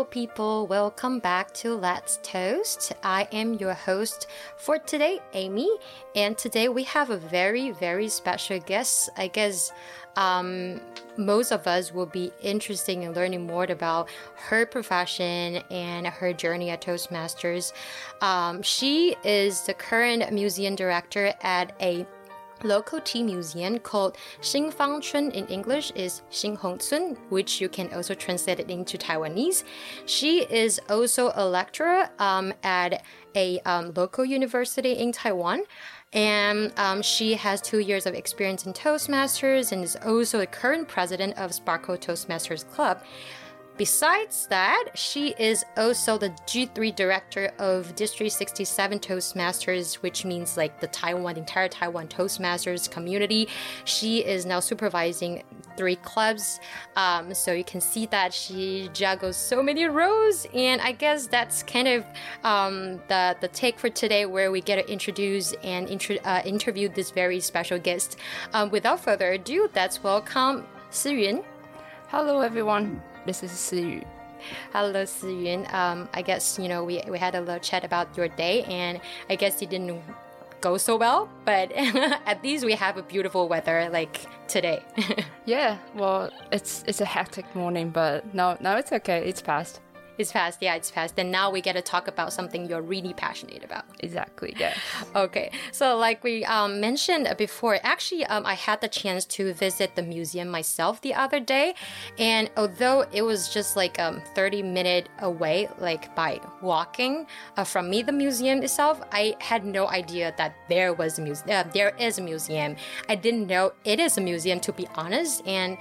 people. Welcome back to Let's Toast. I am your host for today, Amy. And today we have a very, very special guest. I guess um, most of us will be interested in learning more about her profession and her journey at Toastmasters. Um, she is the current museum director at a local tea museum called Xinfangchun in English is Sin Hong Choon, which you can also translate it into Taiwanese. She is also a lecturer um, at a um, local university in Taiwan. And um, she has two years of experience in Toastmasters and is also the current president of Sparkle Toastmasters Club. Besides that, she is also the G3 director of District 67 Toastmasters, which means like the Taiwan, entire Taiwan Toastmasters community. She is now supervising three clubs. Um, so you can see that she juggles so many roles. And I guess that's kind of um, the, the take for today, where we get to introduce and intro, uh, interview this very special guest. Um, without further ado, let's welcome Shih-Yu. Hello, everyone. This is Shih-Yu. Hello, Shih-Yu. Um, I guess you know we, we had a little chat about your day, and I guess you didn't go so well, but at least we have a beautiful weather like today. yeah, well, it's it's a hectic morning, but no, no, it's okay. It's past. It's fast, yeah, it's fast. And now we get to talk about something you're really passionate about. Exactly, yeah. Okay, so like we um, mentioned before, actually, um, I had the chance to visit the museum myself the other day, and although it was just like um, 30 minute away, like by walking uh, from me, the museum itself, I had no idea that there was a museum. Uh, there is a museum. I didn't know it is a museum, to be honest, and.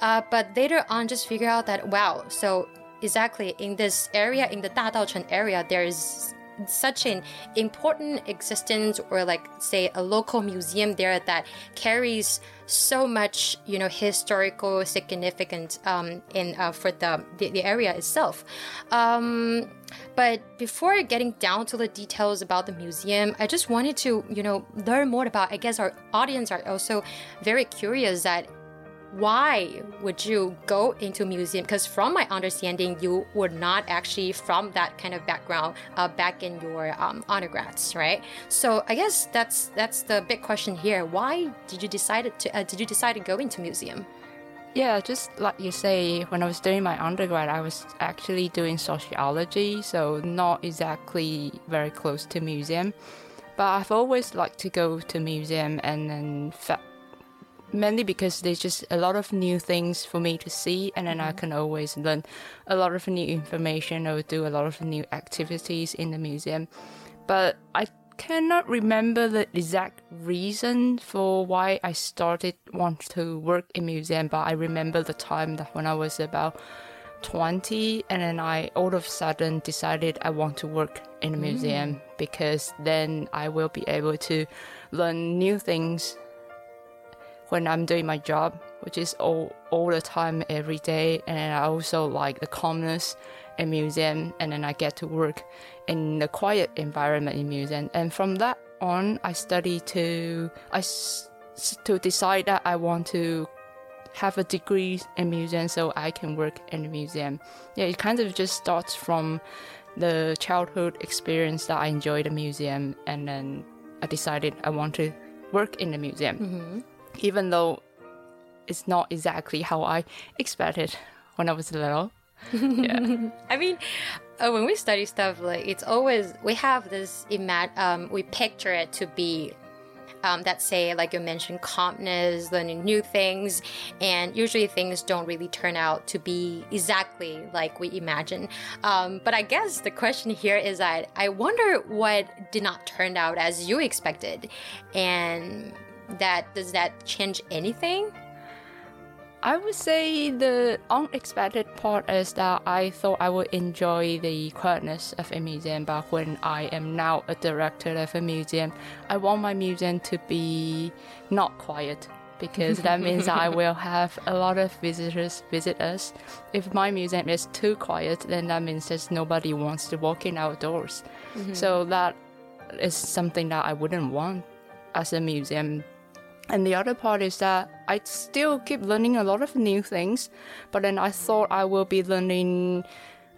Uh, but later on, just figure out that wow, so exactly. In this area, in the Dadaocheng area, there is such an important existence or like say a local museum there that carries so much you know historical significance um, in uh, for the, the, the area itself. Um, but before getting down to the details about the museum i just wanted to you know learn more about i guess our audience are also very curious that why would you go into museum? Because from my understanding you were not actually from that kind of background uh, back in your um, undergrads right? So i guess that's that's the big question here. Why did you decide to uh, did you decide to go into museum? Yeah just like you say when i was doing my undergrad i was actually doing sociology so not exactly very close to museum. But i've always liked to go to museum and then mainly because there's just a lot of new things for me to see and then mm-hmm. i can always learn a lot of new information or do a lot of new activities in the museum but i cannot remember the exact reason for why i started want to work in museum but i remember the time that when i was about 20 and then i all of a sudden decided i want to work in a museum mm. because then i will be able to learn new things when I'm doing my job, which is all all the time every day. And I also like the calmness in museum, and then I get to work in the quiet environment in museum. And from that on, I study to I to decide that I want to have a degree in museum so I can work in museum. Yeah, it kind of just starts from the childhood experience that I enjoyed the museum, and then I decided I want to work in the museum. Mm-hmm even though it's not exactly how I expected when I was little. yeah. I mean, uh, when we study stuff, like it's always we have this imag- um, we picture it to be um, that say like you mentioned calmness, learning new things, and usually things don't really turn out to be exactly like we imagine. Um, but I guess the question here is that I wonder what did not turn out as you expected, and that does that change anything? I would say the unexpected part is that I thought I would enjoy the quietness of a museum, but when I am now a director of a museum, I want my museum to be not quiet because that means I will have a lot of visitors visit us. If my museum is too quiet, then that means that nobody wants to walk in outdoors. Mm-hmm. So that is something that I wouldn't want as a museum and the other part is that I still keep learning a lot of new things, but then I thought I will be learning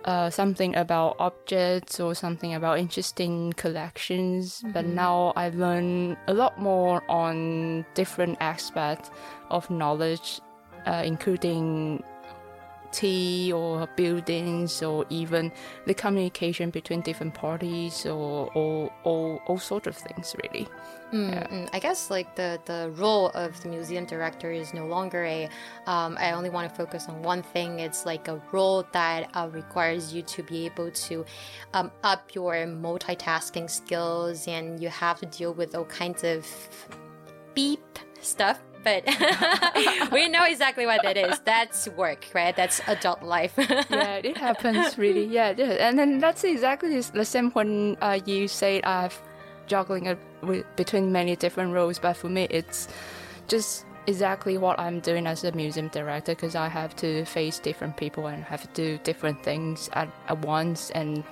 uh, something about objects or something about interesting collections. Mm-hmm. But now I learn a lot more on different aspects of knowledge, uh, including tea or buildings or even the communication between different parties or, or, or all sorts of things really. Mm, yeah. Mm. I guess like the the role of the museum director is no longer a um, I only want to focus on one thing. It's like a role that uh, requires you to be able to um, up your multitasking skills, and you have to deal with all kinds of beep stuff but we know exactly what that is. That's work, right? That's adult life. yeah, it happens really. Yeah, and then that's exactly the same when uh, you say I've juggling it with, between many different roles. But for me, it's just exactly what I'm doing as a museum director because I have to face different people and have to do different things at, at once and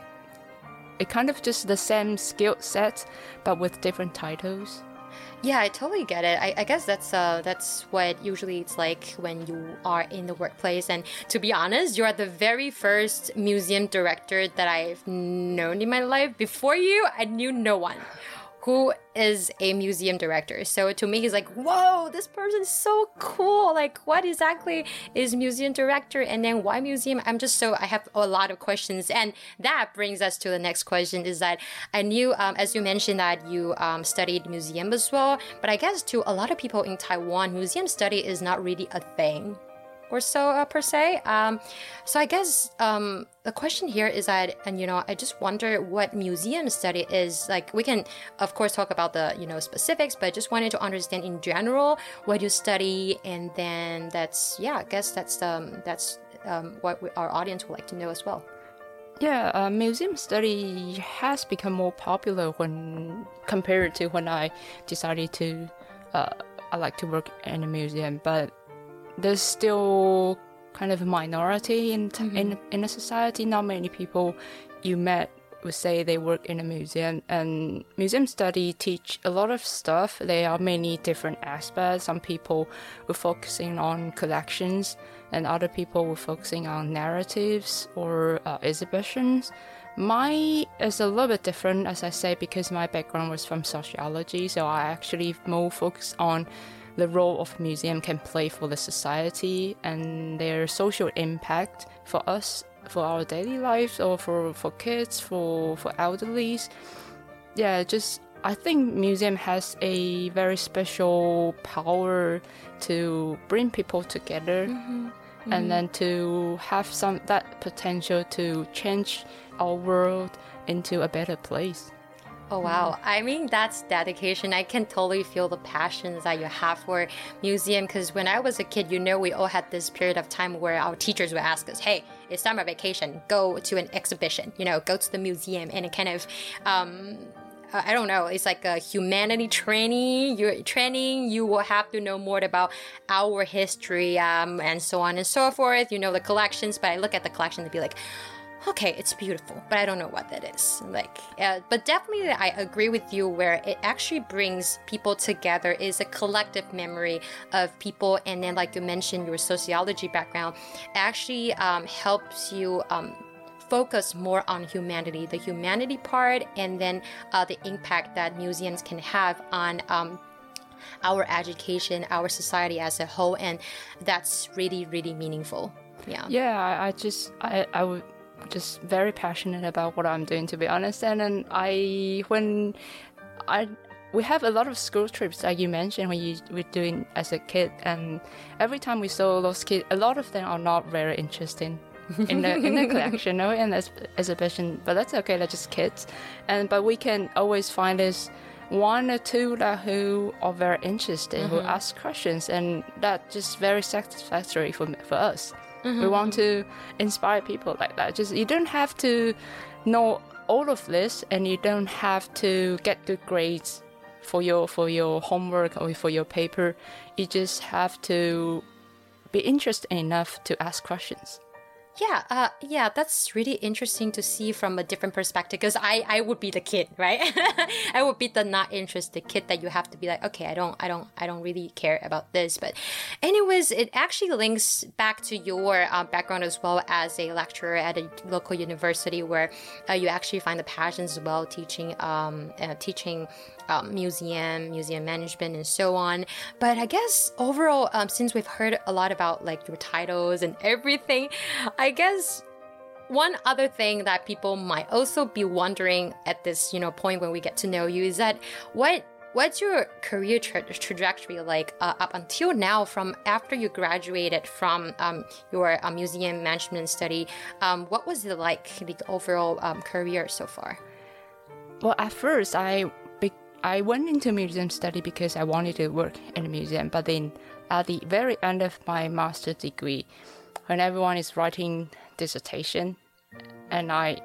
it kind of just the same skill set but with different titles. Yeah, I totally get it. I, I, guess that's uh, that's what usually it's like when you are in the workplace. And to be honest, you are the very first museum director that I've known in my life. Before you, I knew no one who is a museum director. So to me, he's like, whoa, this person's so cool. Like, what exactly is museum director? And then why museum? I'm just so, I have a lot of questions. And that brings us to the next question is that I knew, um, as you mentioned, that you um, studied museum as well. But I guess to a lot of people in Taiwan, museum study is not really a thing or so uh, per se. Um, so I guess um, the question here is that, and you know, I just wonder what museum study is. Like, we can, of course, talk about the you know specifics, but just wanted to understand in general what you study, and then that's yeah, I guess that's um, that's um, what we, our audience would like to know as well. Yeah, uh, museum study has become more popular when compared to when I decided to. Uh, I like to work in a museum, but there's still kind of a minority in mm-hmm. in in a society. Not many people you met would say they work in a museum and museum study teach a lot of stuff there are many different aspects some people were focusing on collections and other people were focusing on narratives or uh, exhibitions my is a little bit different as i say because my background was from sociology so i actually more focus on the role of museum can play for the society and their social impact for us for our daily lives or for, for kids for for elderlies yeah just i think museum has a very special power to bring people together mm-hmm. Mm-hmm. and then to have some that potential to change our world into a better place Oh wow. I mean that's dedication. I can totally feel the passions that you have for museum because when I was a kid, you know we all had this period of time where our teachers would ask us, "Hey, it's time summer vacation. Go to an exhibition. You know, go to the museum." And it kind of um, I don't know. It's like a humanity training. You're training. You will have to know more about our history um, and so on and so forth. You know the collections, but I look at the collection and be like, okay, it's beautiful, but I don't know what that is. Like, uh, but definitely, I agree with you where it actually brings people together is a collective memory of people, and then, like you mentioned, your sociology background actually um, helps you. Um, focus more on humanity, the humanity part, and then uh, the impact that museums can have on um, our education, our society as a whole, and that's really, really meaningful. Yeah. Yeah, I, I just I, I would just very passionate about what I'm doing to be honest. And then I when I we have a lot of school trips like you mentioned when you were doing as a kid. And every time we saw those kids a lot of them are not very interesting in the in the collection or in the exhibition. But that's okay they're just kids. And but we can always find this one or two that who are very interested mm-hmm. who ask questions. And that just very satisfactory for for us Mm-hmm. We want to inspire people like that. Just you don't have to know all of this, and you don't have to get good grades for your for your homework or for your paper. You just have to be interested enough to ask questions. Yeah, uh, yeah, that's really interesting to see from a different perspective because I, I would be the kid, right? I would be the not interested kid that you have to be like, okay, I don't, I don't, I don't really care about this. But, anyways, it actually links back to your uh, background as well as a lecturer at a local university where uh, you actually find the passions as well, teaching, um, uh, teaching um, museum, museum management, and so on. But I guess overall, um, since we've heard a lot about like your titles and everything, I guess one other thing that people might also be wondering at this you know point when we get to know you is that what what's your career tra trajectory like uh, up until now from after you graduated from um, your uh, museum management study um, what was it like the overall um, career so far well at first i I went into museum study because I wanted to work in a museum, but then at the very end of my master's degree, when everyone is writing dissertation, and I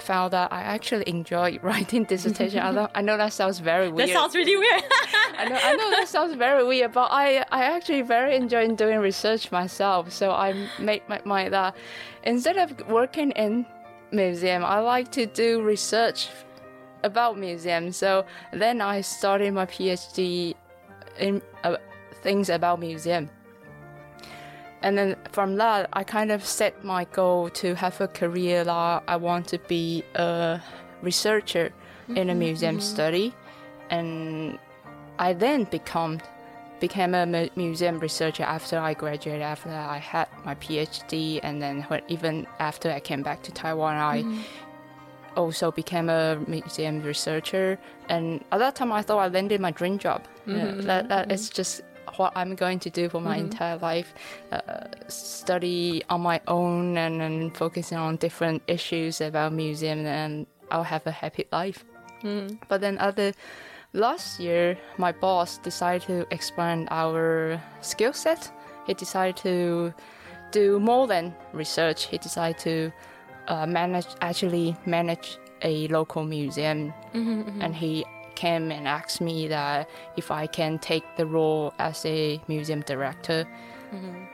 found that I actually enjoy writing dissertation. I, know, I know that sounds very weird. That sounds really weird. I know, I know that sounds very weird, but I, I actually very enjoy doing research myself. So I made my mind that instead of working in museum, I like to do research about museums. So then I started my PhD in uh, things about museum. And then from that, I kind of set my goal to have a career that I want to be a researcher mm-hmm, in a mm-hmm, museum mm-hmm. study, and I then become became a museum researcher after I graduated. After I had my PhD, and then when, even after I came back to Taiwan, I mm-hmm also became a museum researcher. And at that time, I thought I landed my dream job. Mm-hmm. that that mm-hmm. is just what I'm going to do for my mm-hmm. entire life. Uh, study on my own and, and focusing on different issues about museum, and I'll have a happy life. Mm. But then at the last year, my boss decided to expand our skill set. He decided to do more than research. He decided to uh, manage actually manage a local museum, mm-hmm, mm-hmm. and he came and asked me that if I can take the role as a museum director. Mm-hmm.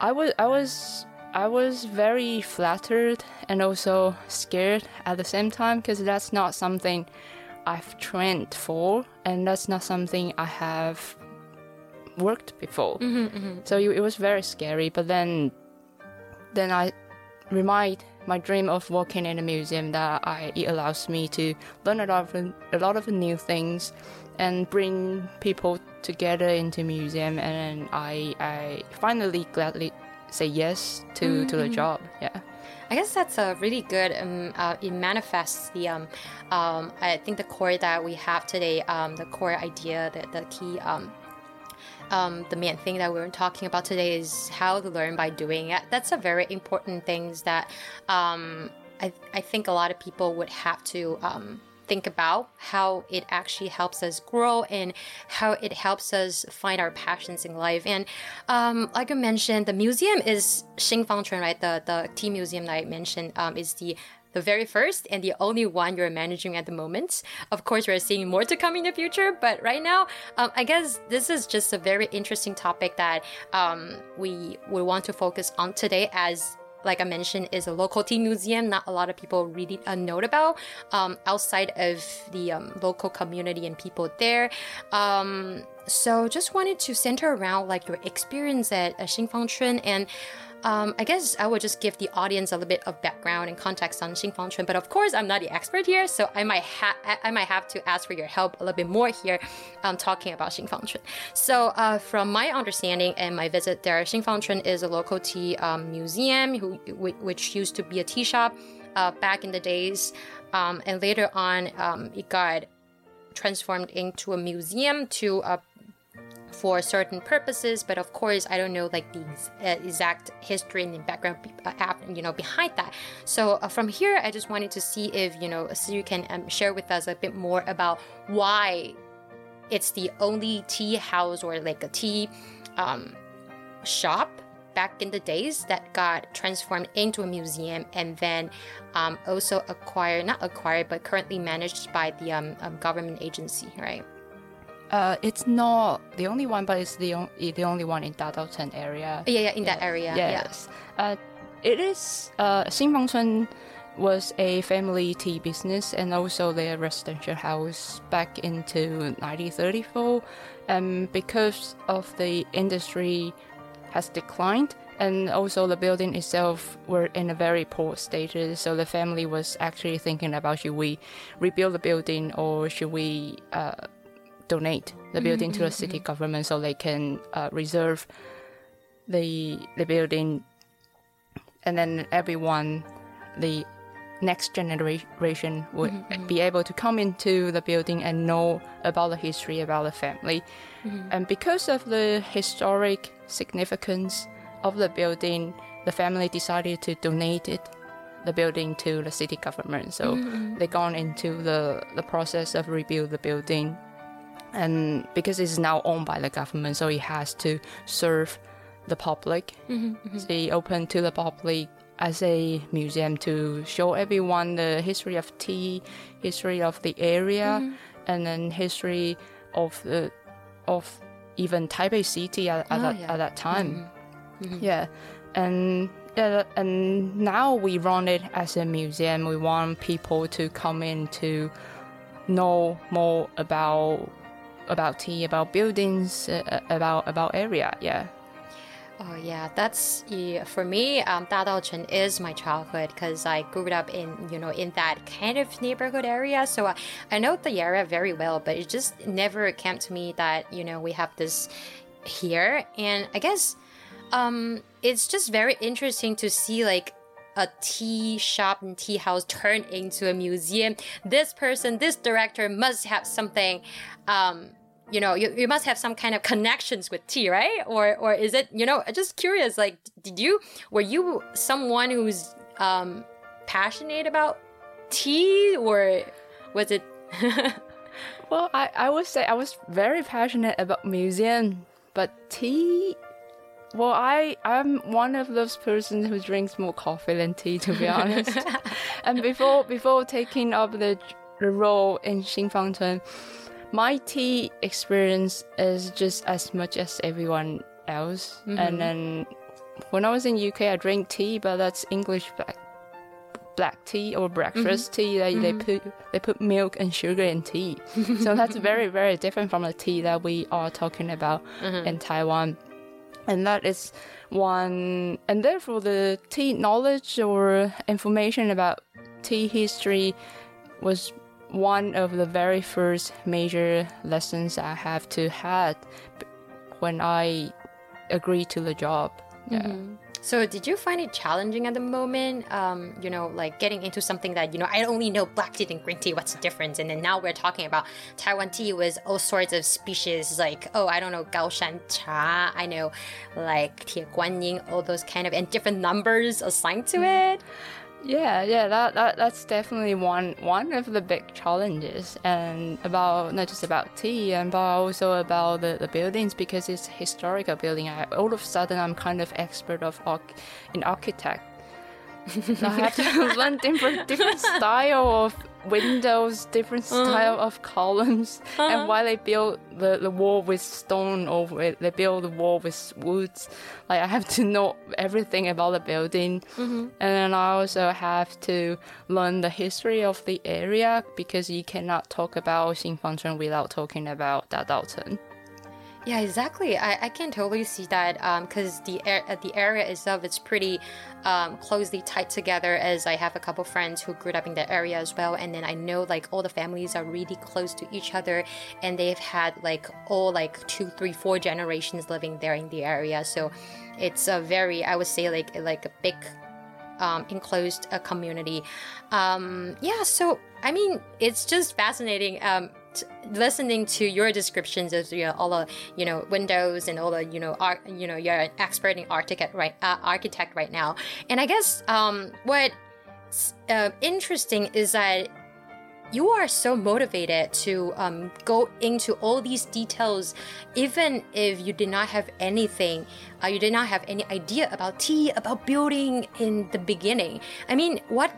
I was I was I was very flattered and also scared at the same time because that's not something I've trained for, and that's not something I have worked before. Mm-hmm, mm-hmm. So it, it was very scary. But then, then I remind my dream of working in a museum that I, it allows me to learn a lot of a lot of new things and bring people together into museum and I I finally gladly say yes to mm-hmm. to the mm-hmm. job yeah I guess that's a really good. Um, uh, it manifests the. Um, um, I think the core that we have today. Um, the core idea, the the key um, the main thing that we are talking about today is how to learn by doing. It. That's a very important thing that um, I, I think a lot of people would have to um, think about how it actually helps us grow and how it helps us find our passions in life. And um, like I mentioned, the museum is Xinfangchun, right? The the tea museum that I mentioned um, is the the very first and the only one you're managing at the moment. Of course, we're seeing more to come in the future, but right now, um, I guess this is just a very interesting topic that um, we we want to focus on today as like I mentioned, is a local tea museum. Not a lot of people really uh, know about um, outside of the um, local community and people there. Um, so just wanted to center around like your experience at uh, Xinfangchun and um, I guess I would just give the audience a little bit of background and context on Xinfangchun, but of course I'm not the expert here, so I might ha- I might have to ask for your help a little bit more here, um, talking about Xinfangchun. So uh, from my understanding and my visit there, Xinfangchun is a local tea um, museum who, which used to be a tea shop uh, back in the days, um, and later on um, it got transformed into a museum to uh, for certain purposes but of course i don't know like the uh, exact history and the background uh, you know behind that. So uh, from here i just wanted to see if you know so you can um, share with us a bit more about why it's the only tea house or like a tea um, shop back in the days that got transformed into a museum and then um, also acquired not acquired but currently managed by the um, um government agency right uh, it's not the only one, but it's the, on, the only one in Dadao area. Yeah, yeah, in yeah. that area. Yes. Yeah. Uh, it is uh, Xinfangchun was a family tea business and also their residential house back into 1934. And because of the industry has declined, and also the building itself were in a very poor status. So the family was actually thinking about should we rebuild the building or should we uh, donate the building mm-hmm, to the mm-hmm, city mm-hmm. government so they can uh, reserve the the building, and then everyone, the next generation would mm-hmm. be able to come into the building and know about the history about the family. Mm-hmm. And because of the historic significance of the building, the family decided to donate it, the building to the city government. So mm-hmm. they gone into the, the process of rebuild the building. And because it's now owned by the government, so it has to serve the public. Mm-hmm, mm-hmm. They open to the public as a museum to show everyone the history of tea, history of the area, mm-hmm. and then history of the of even Taipei City at, at, oh, that, yeah. at that time. Mm-hmm. mm-hmm. Yeah, and uh, and now we run it as a museum. We want people to come in to know more about about tea, about buildings, uh, about about area. Yeah. Oh yeah, that's yeah, for me. Um, is my childhood because I grew up in you know in that kind of neighborhood area. So I, I know the area very well, but it just never came to me that you know we have this here. And I guess um, it's just very interesting to see like a tea shop and tea house turned into a museum. This person, this director must have something. Um, you know, you, you must have some kind of connections with tea, right? Or or is it, you know, just curious, like did you were you someone who's um passionate about tea or was it Well, I, I would say I was very passionate about museum, but tea well, I I'm one of those persons who drinks more coffee than tea, to be honest. and before before taking up the the role in Xinfangchun, my tea experience is just as much as everyone else. Mm-hmm. And then when I was in UK, I drink tea, but that's English black black tea or breakfast mm-hmm. tea. They, mm-hmm. they put they put milk and sugar in tea, so that's very very different from the tea that we are talking about mm-hmm. in Taiwan. And that is one, and therefore the tea knowledge or information about tea history was one of the very first major lessons I have to had when I agreed to the job. Yeah. Mm-hmm. So, did you find it challenging at the moment? Um, you know, like getting into something that you know I only know black tea and green tea. What's the difference? And then now we're talking about Taiwan tea with all sorts of species. Like, oh, I don't know Gaoshan cha. I know like Tie Guanyin, all those kind of and different numbers assigned to mm. Yeah, yeah, that, that that's definitely one one of the big challenges, and about not just about tea, and but also about the, the buildings because it's historical building. I, all of a sudden, I'm kind of expert of in architect. I have to learn different different style of windows, different uh-huh. style uh-huh. of columns, uh-huh. and why they build the, the wall with stone or they build the wall with woods. Like I have to know everything about the building, mm-hmm. and then I also have to learn the history of the area because you cannot talk about Xinfangchun without talking about Dadaocheng. Yeah, exactly. I, I can totally see that because um, the uh, the area itself is pretty um, closely tied together. As I have a couple friends who grew up in the area as well, and then I know like all the families are really close to each other, and they've had like all like two, three, four generations living there in the area. So it's a very, I would say like like a big um, enclosed uh, community. Um, yeah, so I mean, it's just fascinating. Listening to your descriptions of you know, all the you know windows and all the you know art you know you're an expert in architect right uh, architect right now and i guess um, what uh, interesting is that you are so motivated to um, go into all these details, even if you did not have anything, uh, you did not have any idea about tea, about building in the beginning. I mean, what?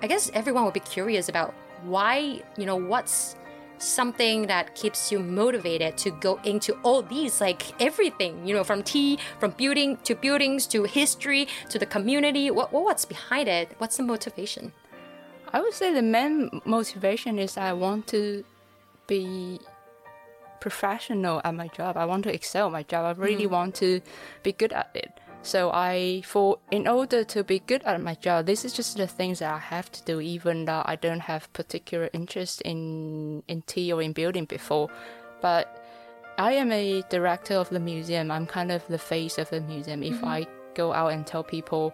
I guess everyone would be curious about why, you know, what's something that keeps you motivated to go into all these, like everything, you know, from tea, from building to buildings to history to the community? What, what's behind it? What's the motivation? I would say the main motivation is I want to be professional at my job. I want to excel at my job. I really mm. want to be good at it. So I for in order to be good at my job, this is just the things that I have to do, even though I don't have particular interest in in tea or in building before. But I am a director of the museum. I'm kind of the face of the museum. If mm-hmm. I go out and tell people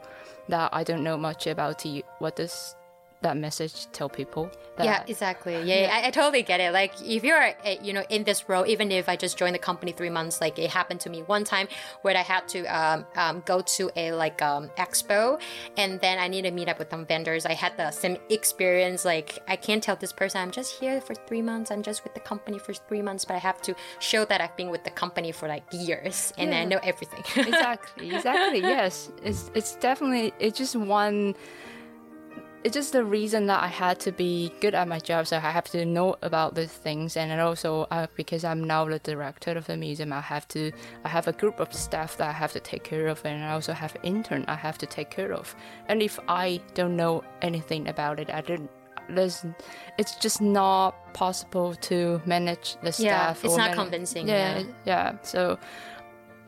that I don't know much about tea, what does that message tell people yeah exactly. Yeah, yeah. I, I, totally get it. Like if you're eh, you know in this role even if i just joined the company three months like it happened to me one time where i had to um, um, go to a like um, expo and then i need to meet up with some vendors. I had the same experience. Like i can't tell this person i'm just here for three months. I'm just with the company for three months but i have to show that i've been with the company for like years and yeah. i know everything. Exactly exactly yes. It's it's definitely it's just one it's just the reason that I had to be good at my job, so I have to know about these things, and also uh, because I'm now the director of the museum, I have to I have a group of staff that I have to take care of, and I also have an intern I have to take care of. And if I don't know anything about it, I don't. There's, it's just not possible to manage the staff. Yeah, it's not convincing. Yeah, yeah, yeah. So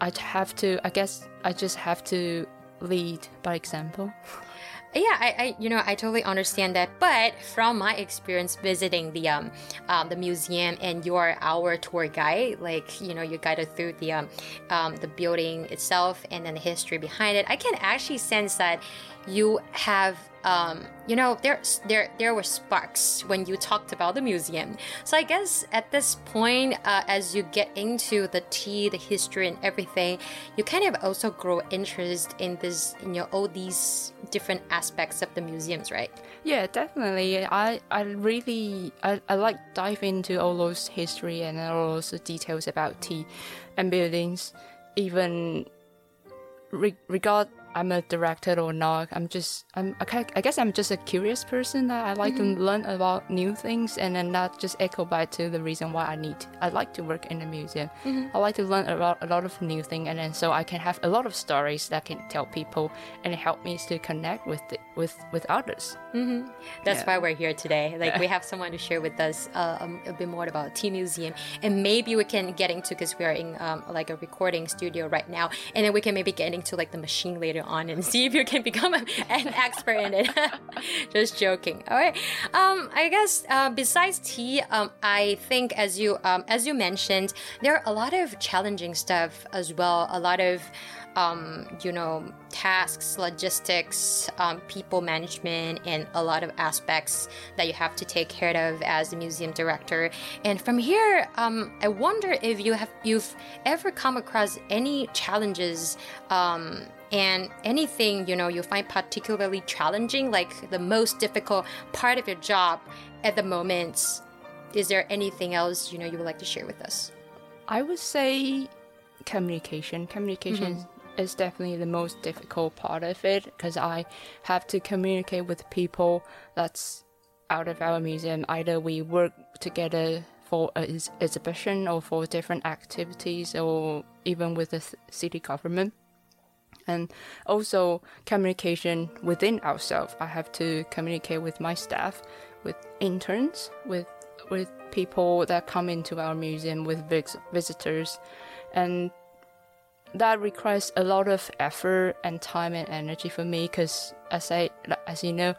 I have to. I guess I just have to lead by example. Yeah, I, I, you know I totally understand that. But from my experience visiting the um, um the museum and you're our tour guide, like you know you guided through the um, um the building itself and then the history behind it, I can actually sense that you have um, you know there there there were sparks when you talked about the museum. So i guess at this point uh, as you get into the tea the history and everything you kind of also grow interest in this you know all these different aspects of the museums right? Yeah definitely. I i really i, I like dive into all those history and all those details about tea and buildings even re- regard I'm a director or not. I'm just I'm I guess I'm just a curious person that I like mm-hmm. to learn about new things and then that just echo back to the reason why I need I like to work in a museum. Mm-hmm. I like to learn about a lot of new things and then so I can have a lot of stories that can tell people and help me to connect with the, with with others. Mm-hmm. That's yeah. why we're here today. Like we have someone to share with us uh, um, a bit more about Tea Museum and maybe we can get into because we are in um, like a recording studio right now and then we can maybe get into like the machine later later on and see if you can become an expert in it. Just joking. All right. Um, I guess uh, besides tea, um, I think as you um, as you mentioned, there are a lot of challenging stuff as well. A lot of um, you know, tasks, logistics, um, people management, and a lot of aspects that you have to take care of as a museum director. And from here, um, I wonder if you have you've ever come across any challenges um, and anything you know you find particularly challenging like the most difficult part of your job at the moment is there anything else you know you would like to share with us? I would say communication. Communication mm-hmm. is definitely the most difficult part of it because i have to communicate with people that's out of our museum. Either we work together for an exhibition or for different activities or even with the city government and also communication within ourselves. I have to communicate with my staff, with interns, with with people that come into our museum, with vis- visitors, and that requires a lot of effort and time and energy for me. Because as I, as you know,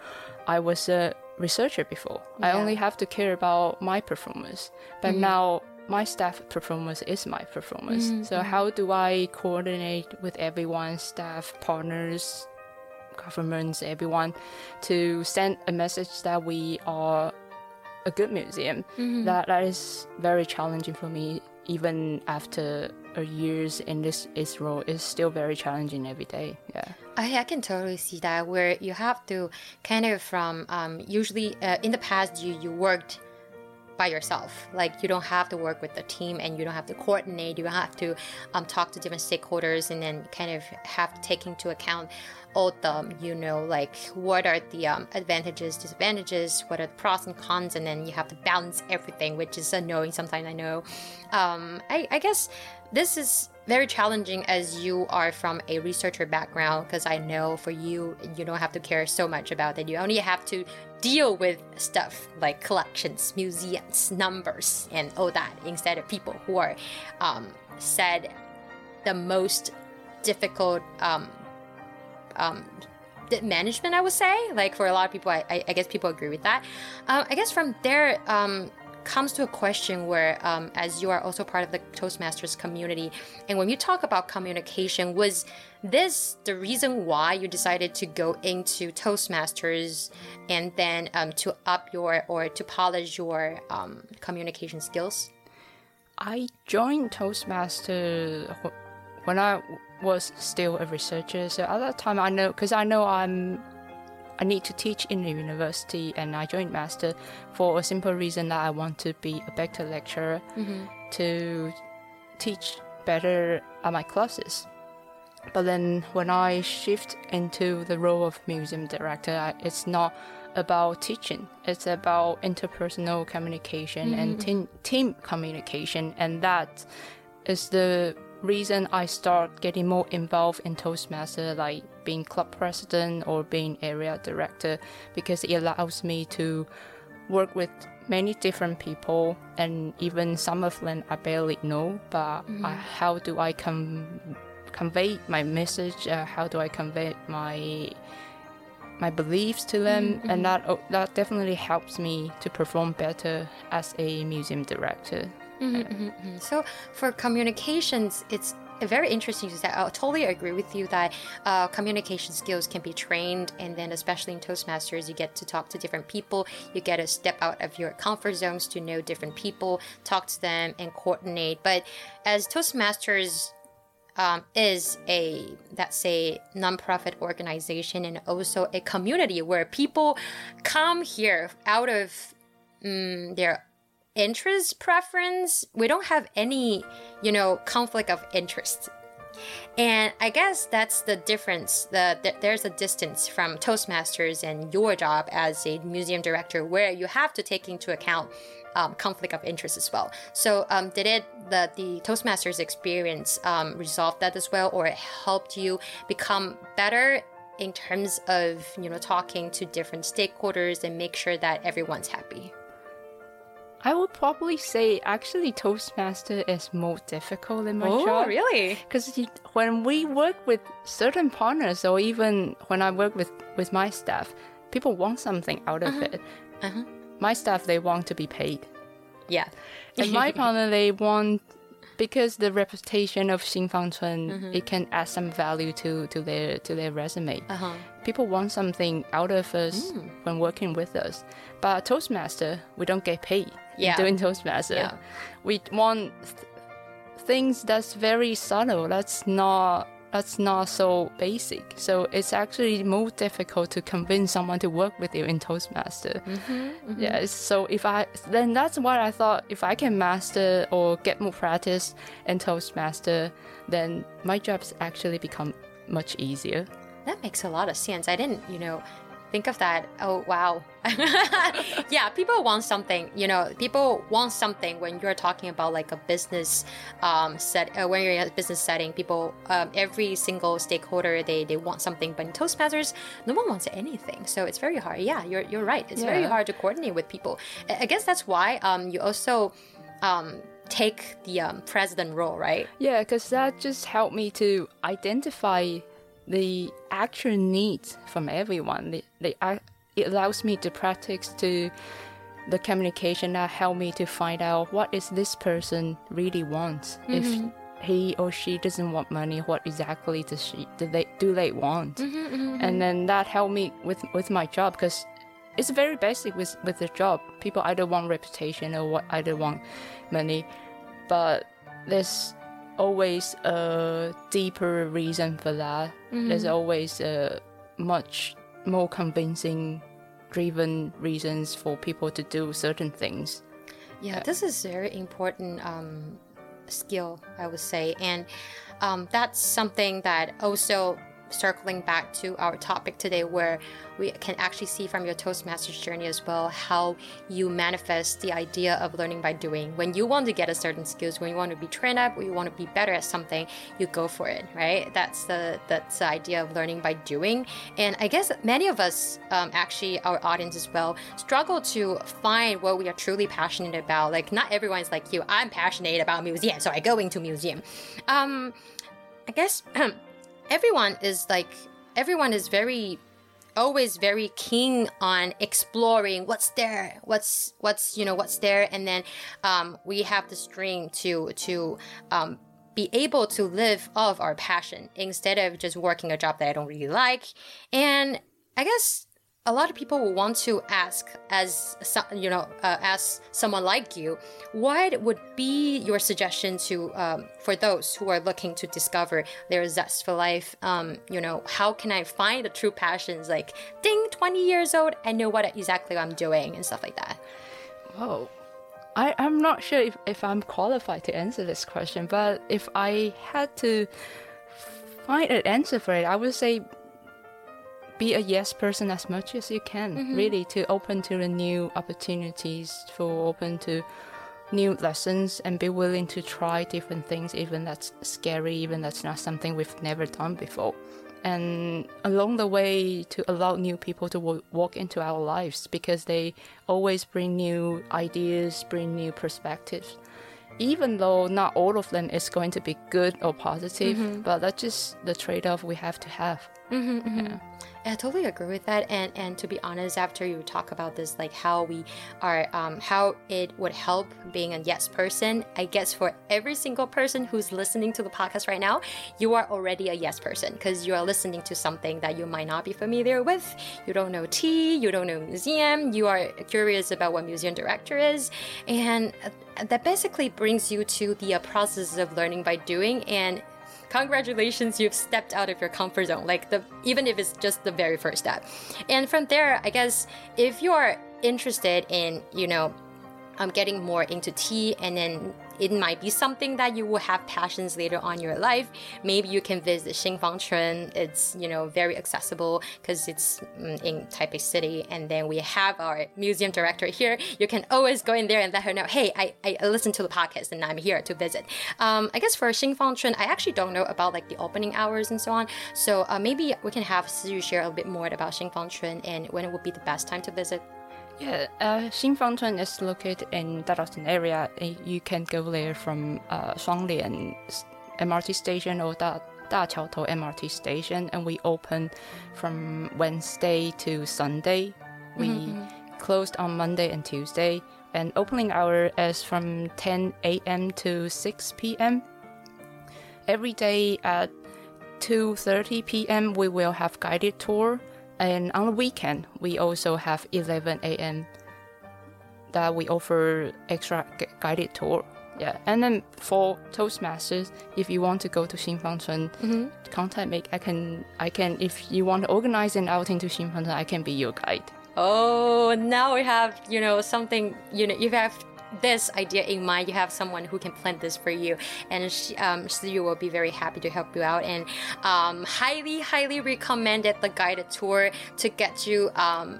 I was a researcher before. Yeah. I only have to care about my performance, but mm-hmm. now my staff performance is my performance. Mm-hmm. So how do I coordinate with everyone, staff, partners, governments, everyone, to send a message that we are a good museum? Mm-hmm. That that is very challenging for me. Even after a years in this is role, is still very challenging every day. Yeah. I, I can totally see that where you have to kind of from um, usually uh, in the past you you worked by yourself. Like you don't have to work with the team and you don't have to coordinate. You don't have to um, talk to different stakeholders and then kind of have to take into account all the you know like what are the um, advantages, disadvantages, what are the pros and cons, and then you have to balance everything, which is annoying sometimes. I know. Um, I, I guess this is very challenging as you are from a researcher background because I know for you, you don't have to care so much about it. You only have to deal with stuff like collections, museums, numbers, and all that instead of people who are um, said the most difficult um, um, management, I would say. Like for a lot of people, I, I, guess people agree with that. Uh, I guess from there, um, comes to a question where, um, as you are also part of the Toastmasters community, and when you talk about communication, was this the reason why you decided to go into Toastmasters and then um, to up your or to polish your um, communication skills? I joined Toastmasters when I was still a researcher. So at that time, I know because I know I'm I need to teach in the university, and I joined master for a simple reason that I want to be a better lecturer mm-hmm. to teach better at my classes. But then when I shift into the role of museum director, I, it's not about teaching. It's about interpersonal communication mm-hmm. and team, team communication, and that is the reason I start getting more involved in Toastmaster, like being club president or being area director, because it allows me to work with many different people, and even some of them I barely know. But mm-hmm. uh, how do I com- convey my message? Uh, how do I convey my my beliefs to them, mm-hmm. and that oh, that definitely helps me to perform better as a museum director. Mm-hmm, mm-hmm, mm-hmm. So for communications, it's very interesting to say. I totally agree with you that uh, communication skills can be trained, and then especially in Toastmasters, you get to talk to different people. You get to step out of your comfort zones to know different people, talk to them, and coordinate. But as Toastmasters um, is a that's a nonprofit organization and also a community where people come here out of um, their interest preference, we don't have any, you know, conflict of interest. And I guess that's the difference. The, the, there's a distance from Toastmasters and your job as a museum director, where you have to take into account um, conflict of interest as well. So, um, did it the the Toastmasters experience um, resolve that as well, or it helped you become better in terms of you know talking to different stakeholders and make sure that everyone's happy? I would probably say actually Toastmaster is more difficult in my oh, job. really? Because when we work with certain partners, or even when I work with with my staff, people want something out of uh -huh. it. Uh -huh. My staff they want to be paid. Yeah. and my partner they want because the reputation of Xinfangchun mm -hmm. it can add some value to, to their to their resume. Uh -huh. People want something out of us mm. when working with us. But Toastmaster, we don't get paid yeah. doing Toastmaster. Yeah. We want th things that's very subtle. That's not that's not so basic. So it's actually more difficult to convince someone to work with you in Toastmaster. Mm-hmm, mm-hmm. Yeah. So if I then that's what I thought. If I can master or get more practice in Toastmaster, then my jobs actually become much easier. That makes a lot of sense. I didn't, you know, think of that. Oh, wow. yeah, people want something, you know, people want something when you're talking about like a business um, set, uh, when you're in a business setting, people, um, every single stakeholder, they, they want something, but in Toastmasters, no one wants anything. So it's very hard. Yeah, you're, you're right. It's yeah. very hard to coordinate with people. I guess that's why um, you also um, take the um, president role, right? Yeah, because that just helped me to identify the actual needs from everyone. The, the, it allows me to practice to the communication that help me to find out what is this person really wants. Mm -hmm. If mm-hmm. he or she doesn't want money, what exactly does she do they do they want? Mm -hmm, mm -hmm. And then that helped me with with my job because it's very basic with with the job. People either want reputation or what either want money, but there's always a deeper reason for that. Mm-hmm. There's always a much more convincing driven reasons for people to do certain things. Yeah, this is very important um, skill, I would say, and um, that's something that also circling back to our topic today, where we can actually see from your Toastmasters journey as well how you manifest the idea of learning by doing. When you want to get a certain skills, when you want to be trained up, or you want to be better at something, you go for it, right? That's the that's the idea of learning by doing. And I guess many of us, um, actually, our audience as well, struggle to find what we are truly passionate about. Like not everyone's like you. I'm passionate about museum, so I go into museum. Um, I guess. everyone is like everyone is very always very keen on exploring what's there what's what's you know what's there. And then um, we have this dream to to um, be able to live off our passion instead of just working a job that i don't really like. And i guess a lot of people will want to ask as you know uh, as someone like you what would be your suggestion to um, for those who are looking to discover their zest for life? Um, you know how can i find the true passions? Like ding 20 years old i know what exactly i'm doing and stuff like that. Whoa. I, i'm not sure if, if i'm qualified to answer this question but if i had to find an answer for it i would say be a yes person as much as you can, mm-hmm. really, to open to the new opportunities, for open to new lessons, and be willing to try different things, even that's scary, even that's not something we've never done before. And along the way, to allow new people to w- walk into our lives because they always bring new ideas, bring new perspectives even though not all of them is going to be good or positive, mm-hmm. but that's just the trade off we have to have. Mm-hmm, mm-hmm. Yeah. I totally agree with that. And and to be honest, after you talk about this, like how we are, um, how it would help being a yes person, I guess for every single person who's listening to the podcast right now, you are already a yes person because you are listening to something that you might not be familiar with. You don't know tea, you don't know museum, you are curious about what museum director is, and that basically brings you to the uh, process of learning by doing and congratulations you've stepped out of your comfort zone. Like the even if it's just the very first step. And from there i guess if you're interested in you know um, getting more into tea and then it might be something that you will have passions later on in your life. Maybe you can visit Xinfangchun. It's you know very accessible because it's mm, in Taipei City, and then we have our museum director here. You can always go in there and let her know, hey, I, I listened to the podcast and I'm here to visit. Um, I guess for Xinfangchun, I actually don't know about like the opening hours and so on. So uh, maybe we can have Shih-Yu share a bit more about Xinfangchun and when it would be the best time to visit. Yeah, uh, Xin Xinfangchun is located in Dadaocheng area. You can go there from uh, Shuanglian MRT station or Da Daqiaotou MRT station, and we open from Wednesday to Sunday. We mm-hmm. closed on Monday and Tuesday, and opening hour is from 10 a.m. to 6 p.m. Every day at 2:30 p.m. we will have guided tour and on the weekend, we also have 11 a.m. that we offer extra guided tour. Yeah, and then for Toastmasters, if you want to go to Xinfangchun, mm-hmm. contact me. I can, I can. If you want to organize an outing to Xinfangchun, I can be your guide. Oh, now we have you know something. You know, you have this idea in mind, you have someone who can plan this for you, and she, um, you will be very happy to help you out. And um, highly, highly recommended the guided tour to get you um,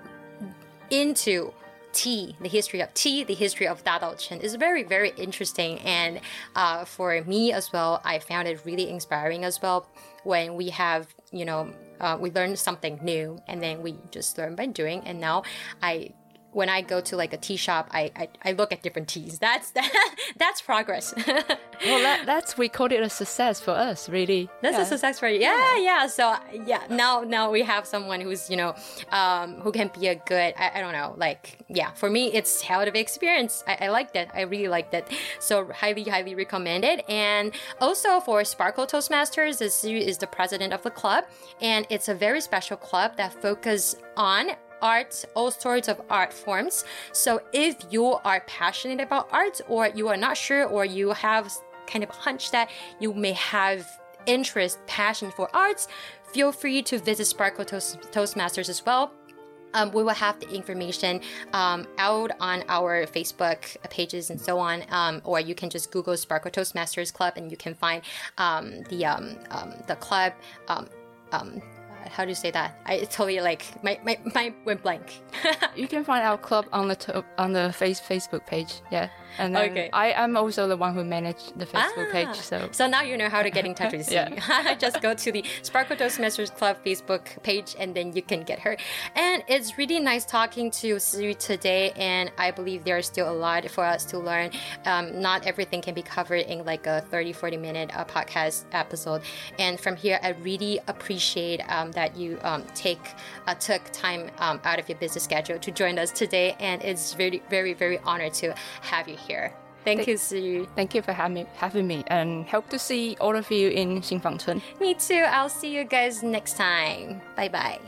into tea, the history of tea, the history of Dadaocheng is very, very interesting. And uh, for me as well, I found it really inspiring as well when we have, you know, uh, we learn something new and then we just learn by doing. And now I when I go to like a tea shop, I, I, I look at different teas. That's that, that's progress. well, that, that's we call it a success for us, really. That's yeah. a success for you. Yeah, yeah, yeah. So yeah, now now we have someone who's you know um, who can be a good. I, I don't know, like yeah. For me, it's hell of experience. I, I like that. I really like that. So highly highly recommended. And also for Sparkle Toastmasters, this is the president of the club, and it's a very special club that focus on art, all sorts of art forms. So if you are passionate about art or you are not sure or you have kind of hunch that you may have interest, passion for arts, feel free to visit Sparkle Toast- Toastmasters as well um, we will have the information um, out on our Facebook pages and so on. Um, or you can just Google Sparkle Toastmasters Club and you can find um, the um, um, the club. How do you say that? I totally like my my, my went blank. you can find our club on the top, on the face Facebook page. Yeah. And then Okay. I am also the one who managed the Facebook Ah, page. So so now you know how to get in touch with Yeah. Just go to the Sparkle Toastmasters Club Facebook page and then you can get her. And it's really nice talking to Shih-Yu today. And I believe there's still a lot for us to learn. Um, not everything can be covered in like a 30, 40 minute uh, podcast episode. And from here, I really appreciate um, that you um, take uh, took time um, out of your busy schedule to join us today. And it's very, very, very honored to have you here. Thank you, Shih-Yu. thank you for having me, having me and hope to see all of you in Xinfangchun. Me too. I'll see you guys next time. Bye bye.